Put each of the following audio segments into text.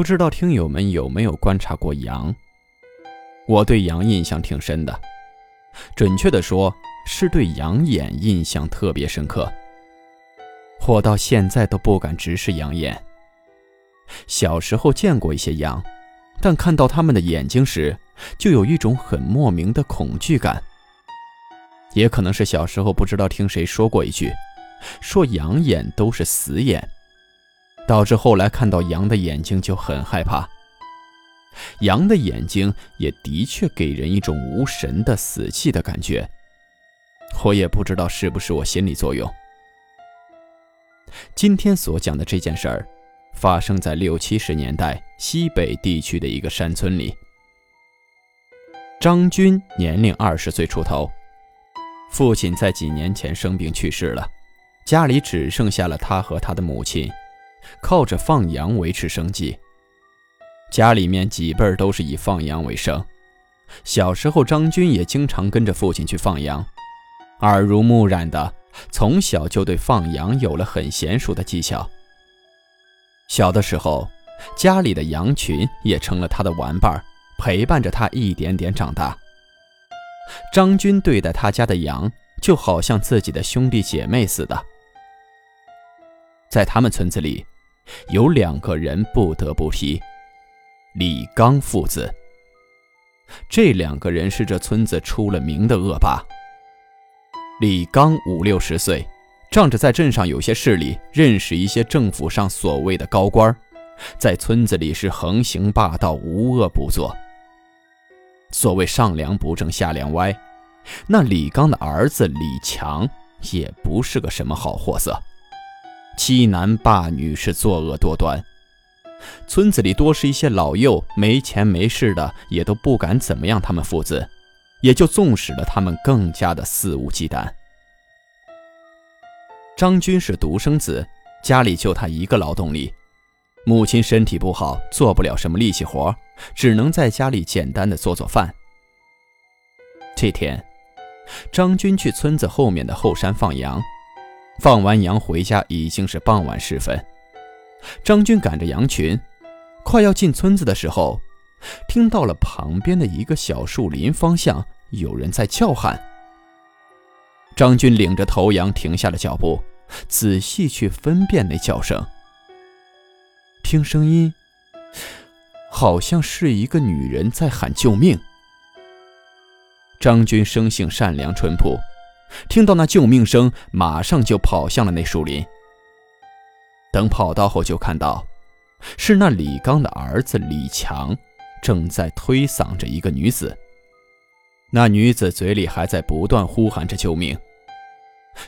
不知道听友们有没有观察过羊？我对羊印象挺深的，准确的说，是对羊眼印象特别深刻。我到现在都不敢直视羊眼。小时候见过一些羊，但看到他们的眼睛时，就有一种很莫名的恐惧感。也可能是小时候不知道听谁说过一句，说羊眼都是死眼，导致后来看到羊的眼睛就很害怕。羊的眼睛也的确给人一种无神的死气的感觉。我也不知道是不是我心理作用。今天所讲的这件事儿。发生在六七十年代西北地区的一个山村里。张军年龄二十岁出头，父亲在几年前生病去世了，家里只剩下了他和他的母亲，靠着放羊维持生计。家里面几辈儿都是以放羊为生，小时候张军也经常跟着父亲去放羊，耳濡目染的，从小就对放羊有了很娴熟的技巧。小的时候，家里的羊群也成了他的玩伴儿，陪伴着他一点点长大。张军对待他家的羊，就好像自己的兄弟姐妹似的。在他们村子里，有两个人不得不提：李刚父子。这两个人是这村子出了名的恶霸。李刚五六十岁。仗着在镇上有些势力，认识一些政府上所谓的高官，在村子里是横行霸道，无恶不作。所谓上梁不正下梁歪，那李刚的儿子李强也不是个什么好货色，欺男霸女是作恶多端。村子里多是一些老幼，没钱没势的，也都不敢怎么样他们父子，也就纵使了他们更加的肆无忌惮。张军是独生子，家里就他一个劳动力，母亲身体不好，做不了什么力气活，只能在家里简单的做做饭。这天，张军去村子后面的后山放羊，放完羊回家已经是傍晚时分。张军赶着羊群，快要进村子的时候，听到了旁边的一个小树林方向有人在叫喊。张军领着头羊停下了脚步。仔细去分辨那叫声，听声音，好像是一个女人在喊救命。张军生性善良淳朴，听到那救命声，马上就跑向了那树林。等跑到后，就看到是那李刚的儿子李强，正在推搡着一个女子。那女子嘴里还在不断呼喊着救命。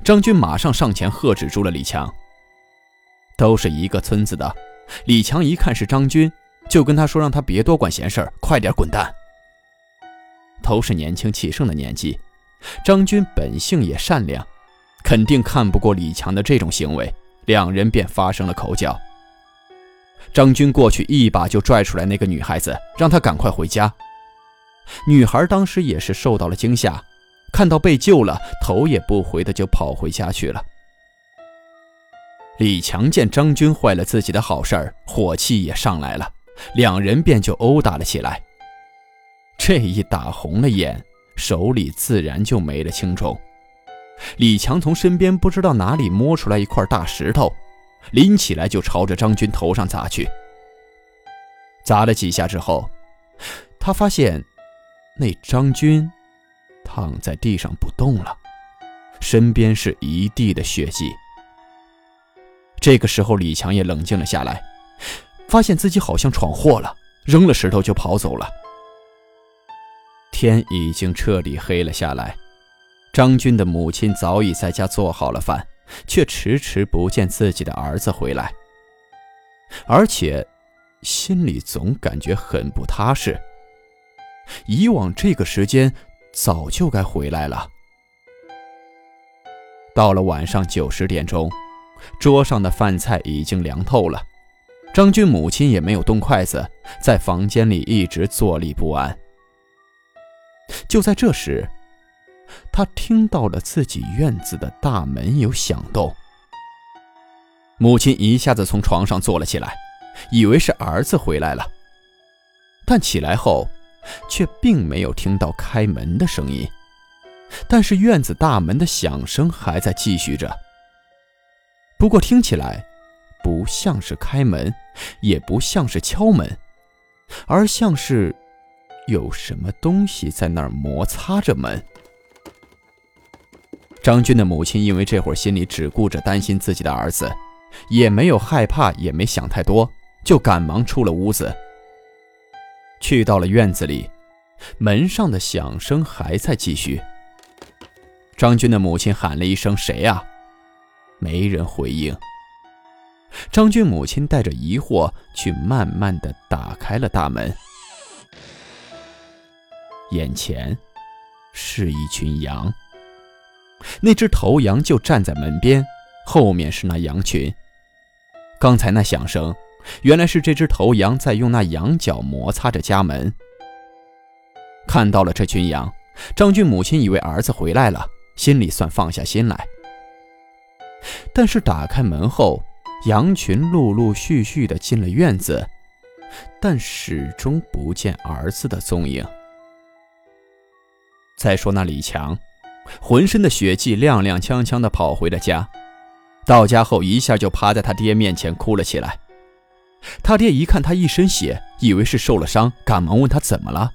张军马上上前喝止住了李强。都是一个村子的，李强一看是张军，就跟他说：“让他别多管闲事，快点滚蛋。”都是年轻气盛的年纪，张军本性也善良，肯定看不过李强的这种行为，两人便发生了口角。张军过去一把就拽出来那个女孩子，让她赶快回家。女孩当时也是受到了惊吓。看到被救了，头也不回的就跑回家去了。李强见张军坏了自己的好事儿，火气也上来了，两人便就殴打了起来。这一打红了眼，手里自然就没了轻重。李强从身边不知道哪里摸出来一块大石头，拎起来就朝着张军头上砸去。砸了几下之后，他发现那张军。躺在地上不动了，身边是一地的血迹。这个时候，李强也冷静了下来，发现自己好像闯祸了，扔了石头就跑走了。天已经彻底黑了下来，张军的母亲早已在家做好了饭，却迟迟不见自己的儿子回来，而且心里总感觉很不踏实。以往这个时间早就该回来了。到了晚上九十点钟，桌上的饭菜已经凉透了，张军母亲也没有动筷子，在房间里一直坐立不安。就在这时，他听到了自己院子的大门有响动，母亲一下子从床上坐了起来，以为是儿子回来了，但起来后，却并没有听到开门的声音，但是院子大门的响声还在继续着。不过听起来，不像是开门，也不像是敲门，而像是有什么东西在那儿摩擦着门。张军的母亲因为这会儿心里只顾着担心自己的儿子，也没有害怕，也没想太多，就赶忙出了屋子。去到了院子里，门上的响声还在继续。张军的母亲喊了一声：“谁呀？”没人回应。张军母亲带着疑惑去慢慢的打开了大门，眼前是一群羊。那只头羊就站在门边，后面是那羊群。刚才那响声，原来是这只头羊在用那羊角摩擦着家门。看到了这群羊，张军母亲以为儿子回来了，心里算放下心来。但是打开门后，羊群陆陆续续的进了院子，但始终不见儿子的踪影。再说那李强。浑身的血迹，踉踉跄跄地跑回了家。到家后，一下就趴在他爹面前哭了起来。他爹一看他一身血，以为是受了伤，赶忙问他怎么了。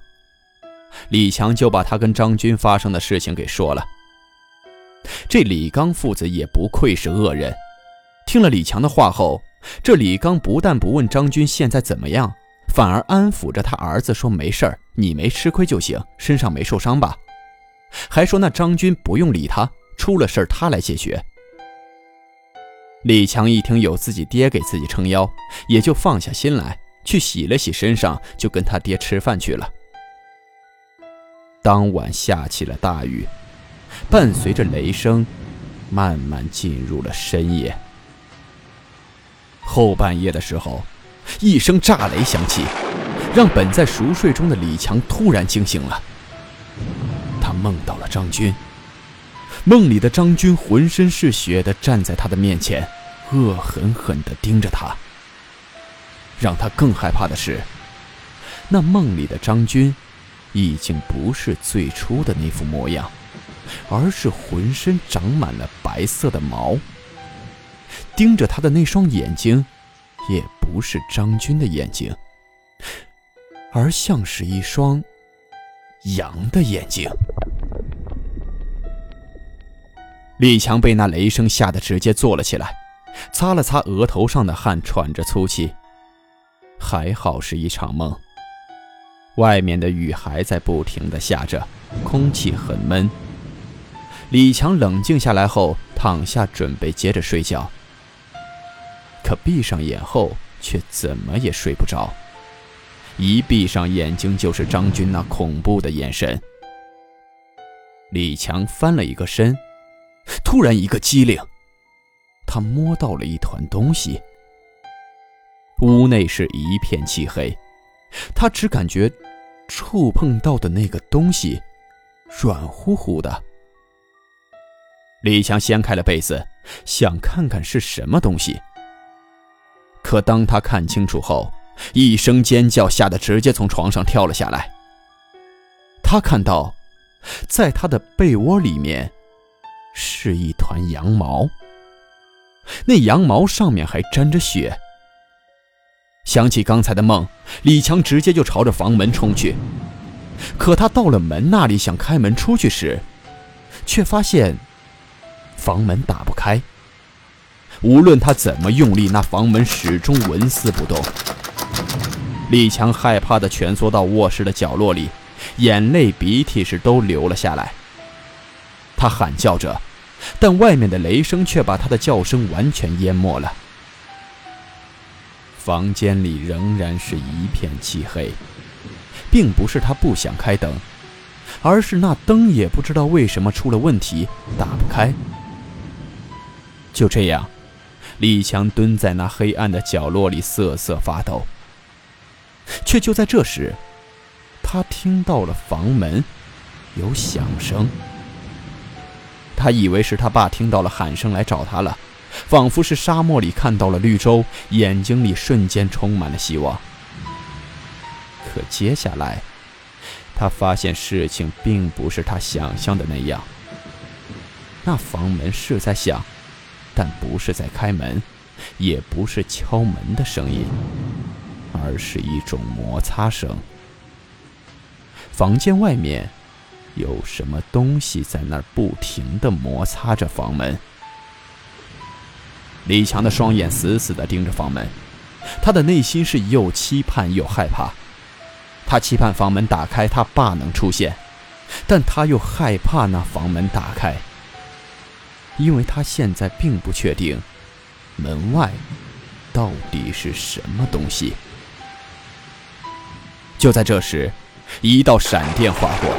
李强就把他跟张军发生的事情给说了。这李刚父子也不愧是恶人，听了李强的话后，这李刚不但不问张军现在怎么样，反而安抚着他儿子说：“没事儿，你没吃亏就行，身上没受伤吧？”还说那张军不用理他，出了事他来解决。李强一听有自己爹给自己撑腰，也就放下心来，去洗了洗身上，就跟他爹吃饭去了。当晚下起了大雨，伴随着雷声，慢慢进入了深夜。后半夜的时候，一声炸雷响起，让本在熟睡中的李强突然惊醒了。他梦到了张军，梦里的张军浑身是血的站在他的面前，恶狠狠地盯着他。让他更害怕的是，那梦里的张军，已经不是最初的那副模样，而是浑身长满了白色的毛。盯着他的那双眼睛，也不是张军的眼睛，而像是一双羊的眼睛。李强被那雷声吓得直接坐了起来，擦了擦额头上的汗，喘着粗气。还好是一场梦。外面的雨还在不停的下着，空气很闷。李强冷静下来后，躺下准备接着睡觉。可闭上眼后，却怎么也睡不着。一闭上眼睛，就是张军那恐怖的眼神。李强翻了一个身。突然一个机灵，他摸到了一团东西。屋内是一片漆黑，他只感觉触碰到的那个东西软乎乎的。李强掀开了被子，想看看是什么东西。可当他看清楚后，一声尖叫吓得直接从床上跳了下来。他看到，在他的被窝里面。是一团羊毛，那羊毛上面还沾着血。想起刚才的梦，李强直接就朝着房门冲去。可他到了门那里，想开门出去时，却发现房门打不开。无论他怎么用力，那房门始终纹丝不动。李强害怕的蜷缩到卧室的角落里，眼泪鼻涕是都流了下来。他喊叫着，但外面的雷声却把他的叫声完全淹没了。房间里仍然是一片漆黑，并不是他不想开灯，而是那灯也不知道为什么出了问题，打不开。就这样，李强蹲在那黑暗的角落里瑟瑟发抖。却就在这时，他听到了房门有响声。他以为是他爸听到了喊声来找他了，仿佛是沙漠里看到了绿洲，眼睛里瞬间充满了希望。可接下来，他发现事情并不是他想象的那样。那房门是在响。但不是在开门，也不是敲门的声音，而是一种摩擦声。房间外面有什么东西在那儿不停的摩擦着房门。李强的双眼死死的盯着房门，他的内心是又期盼又害怕。他期盼房门打开，他爸能出现，但他又害怕那房门打开。因为他现在并不确定，门外到底是什么东西。就在这时，一道闪电划过，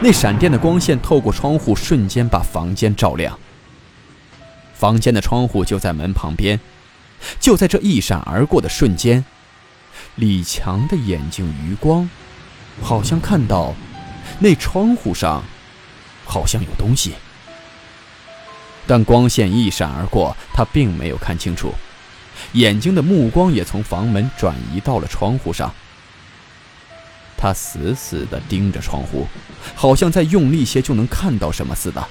那闪电的光线透过窗户，瞬间把房间照亮。房间的窗户就在门旁边，就在这一闪而过的瞬间，李强的眼睛余光，好像看到那窗户上好像有东西。但光线一闪而过，他并没有看清楚，眼睛的目光也从房门转移到了窗户上。他死死地盯着窗户，好像再用力些就能看到什么似的。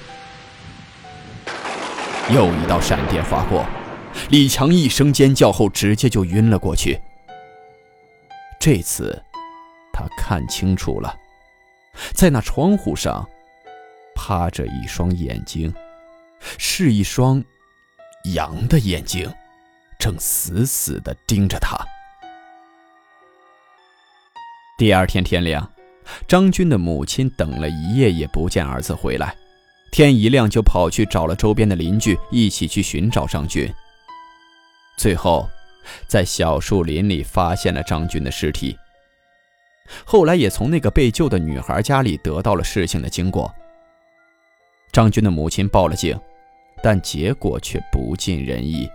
又一道闪电划过，李强一声尖叫后，直接就晕了过去。这次，他看清楚了，在那窗户上，趴着一双眼睛。是一双羊的眼睛，正死死地盯着他。第二天天亮，张军的母亲等了一夜也不见儿子回来，天一亮就跑去找了周边的邻居，一起去寻找张军。最后，在小树林里发现了张军的尸体。后来也从那个被救的女孩家里得到了事情的经过。张军的母亲报了警。但结果却不尽人意。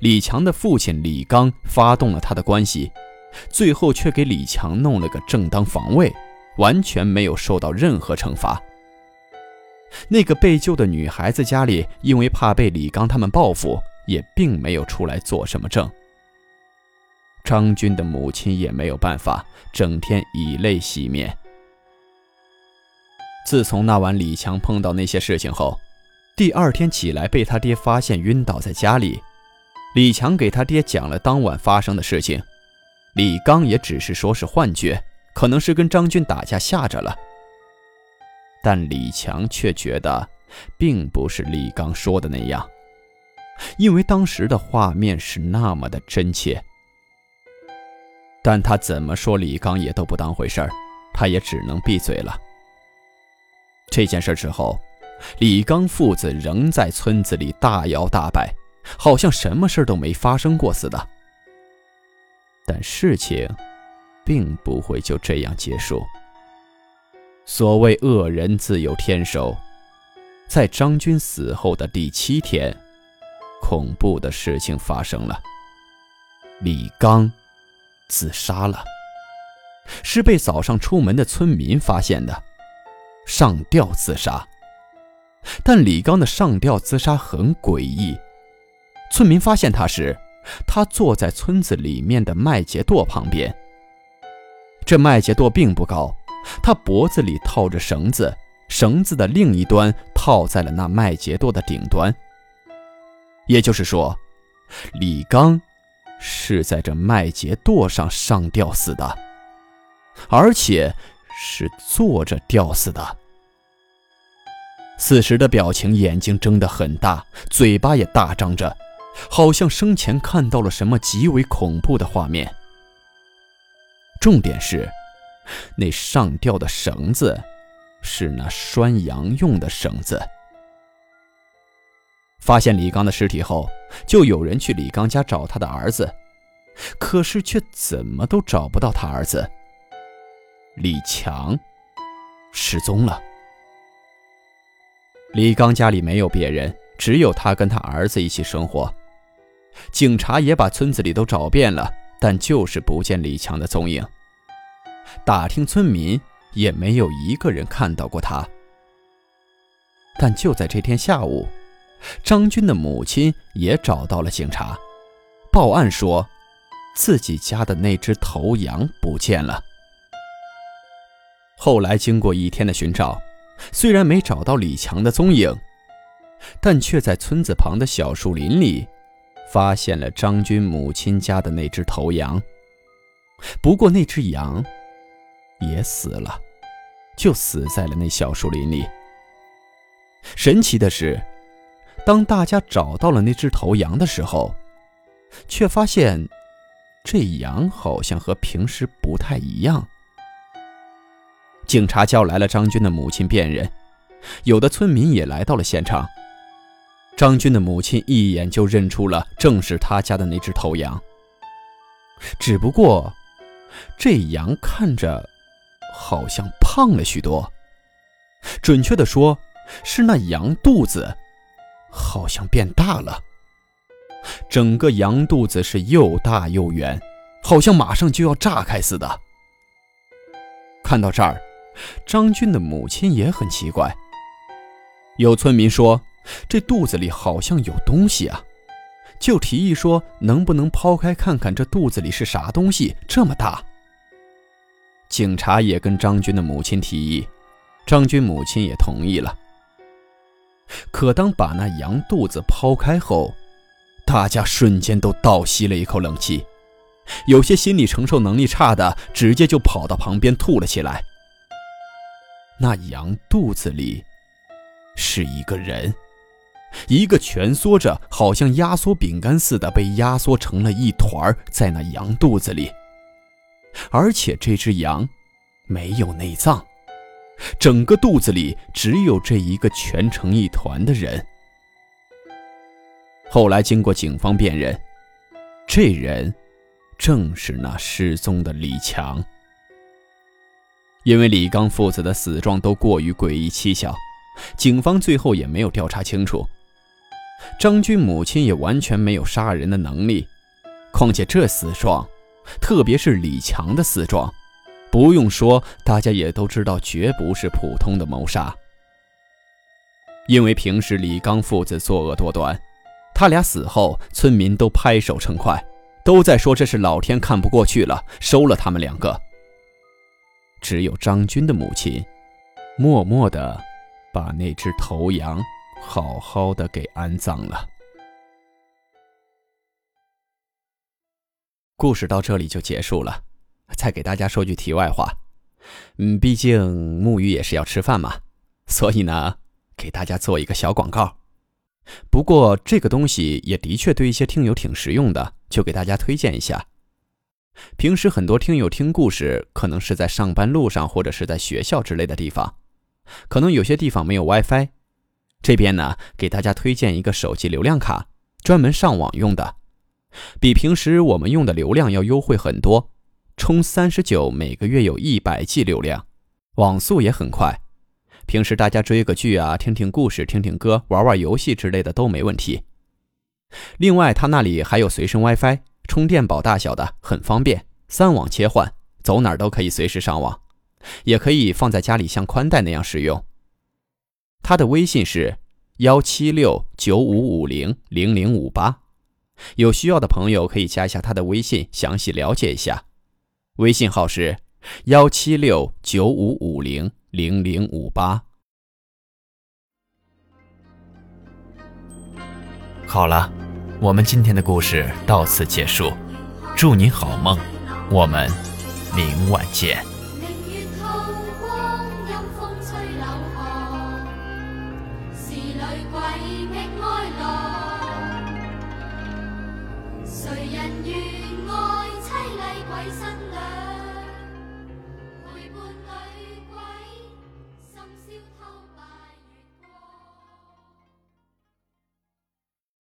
李强的父亲李刚发动了他的关系，最后却给李强弄了个正当防卫，完全没有受到任何惩罚。那个被救的女孩子家里，因为怕被李刚他们报复，也并没有出来做什么证。张军的母亲也没有办法，整天以泪洗面。自从那晚李强碰到那些事情后，第二天起来，被他爹发现晕倒在家里。李强给他爹讲了当晚发生的事情，李刚也只是说是幻觉，可能是跟张军打架吓着了。但李强却觉得，并不是李刚说的那样，因为当时的画面是那么的真切。但他怎么说，李刚也都不当回事儿，他也只能闭嘴了。这件事之后。李刚父子仍在村子里大摇大摆，好像什么事都没发生过似的。但事情并不会就这样结束。所谓恶人自有天收，在张军死后的第七天，恐怖的事情发生了。李刚自杀了，是被早上出门的村民发现的，上吊自杀。但李刚的上吊自杀很诡异。村民发现他时，他坐在村子里面的麦秸垛旁边。这麦秸垛并不高，他脖子里套着绳子，绳子的另一端套在了那麦秸垛的顶端。也就是说，李刚是在这麦秸垛上上吊死的，而且是坐着吊死的。此时的表情，眼睛睁得很大，嘴巴也大张着，好像生前看到了什么极为恐怖的画面。重点是，那上吊的绳子是那拴羊用的绳子。发现李刚的尸体后，就有人去李刚家找他的儿子，可是却怎么都找不到他儿子。李强失踪了。李刚家里没有别人，只有他跟他儿子一起生活。警察也把村子里都找遍了，但就是不见李强的踪影。打听村民，也没有一个人看到过他。但就在这天下午。张军的母亲也找到了警察，报案说，自己家的那只头羊不见了。后来经过一天的寻找，虽然没找到李强的踪影，但却在村子旁的小树林里，发现了张军母亲家的那只头羊。不过那只羊也死了，就死在了那小树林里。神奇的是。当大家找到了那只头羊的时候，却发现这羊好像和平时不太一样。警察叫来了张军的母亲辨认，有的村民也来到了现场。张军的母亲一眼就认出了，正是他家的那只头羊。只不过，这羊看着好像胖了许多，准确的说，是那羊肚子。好像变大了，整个羊肚子是又大又圆，好像马上就要炸开似的。看到这儿，张军的母亲也很奇怪。有村民说，这肚子里好像有东西啊，就提议说，能不能剖开看看这肚子里是啥东西这么大。警察也跟张军的母亲提议，张军母亲也同意了。可当把那羊肚子剖开后，大家瞬间都倒吸了一口冷气，有些心理承受能力差的直接就跑到旁边吐了起来。那羊肚子里是一个人，一个蜷缩着，好像压缩饼干似的，被压缩成了一团在那羊肚子里，而且这只羊没有内脏。整个肚子里只有这一个蜷成一团的人。后来经过警方辨认，这人正是那失踪的李强。因为李刚父子的死状都过于诡异蹊跷，警方最后也没有调查清楚。张军母亲也完全没有杀人的能力，况且这死状，特别是李强的死状。不用说，大家也都知道，绝不是普通的谋杀。因为平时李刚父子作恶多端，他俩死后，村民都拍手称快，都在说这是老天看不过去了，收了他们两个。只有张军的母亲，默默的把那只头羊好好的给安葬了。故事到这里就结束了。再给大家说句题外话，嗯，毕竟木鱼也是要吃饭嘛，所以呢，给大家做一个小广告。不过这个东西也的确对一些听友挺实用的，就给大家推荐一下。平时很多听友听故事，可能是在上班路上或者是在学校之类的地方，可能有些地方没有 WiFi，这边呢，给大家推荐一个手机流量卡，专门上网用的，比平时我们用的流量要优惠很多。充三十九，每个月有一百 G 流量，网速也很快。平时大家追个剧啊，听听故事，听听歌，玩玩游戏之类的都没问题。另外，他那里还有随身 WiFi，充电宝大小的，很方便，三网切换，走哪儿都可以随时上网，也可以放在家里像宽带那样使用。他的微信是幺七六九五五零零零五八，有需要的朋友可以加一下他的微信，详细了解一下。微信号是幺七六九五五零零零五八。好了，我们今天的故事到此结束，祝您好梦，我们明晚见。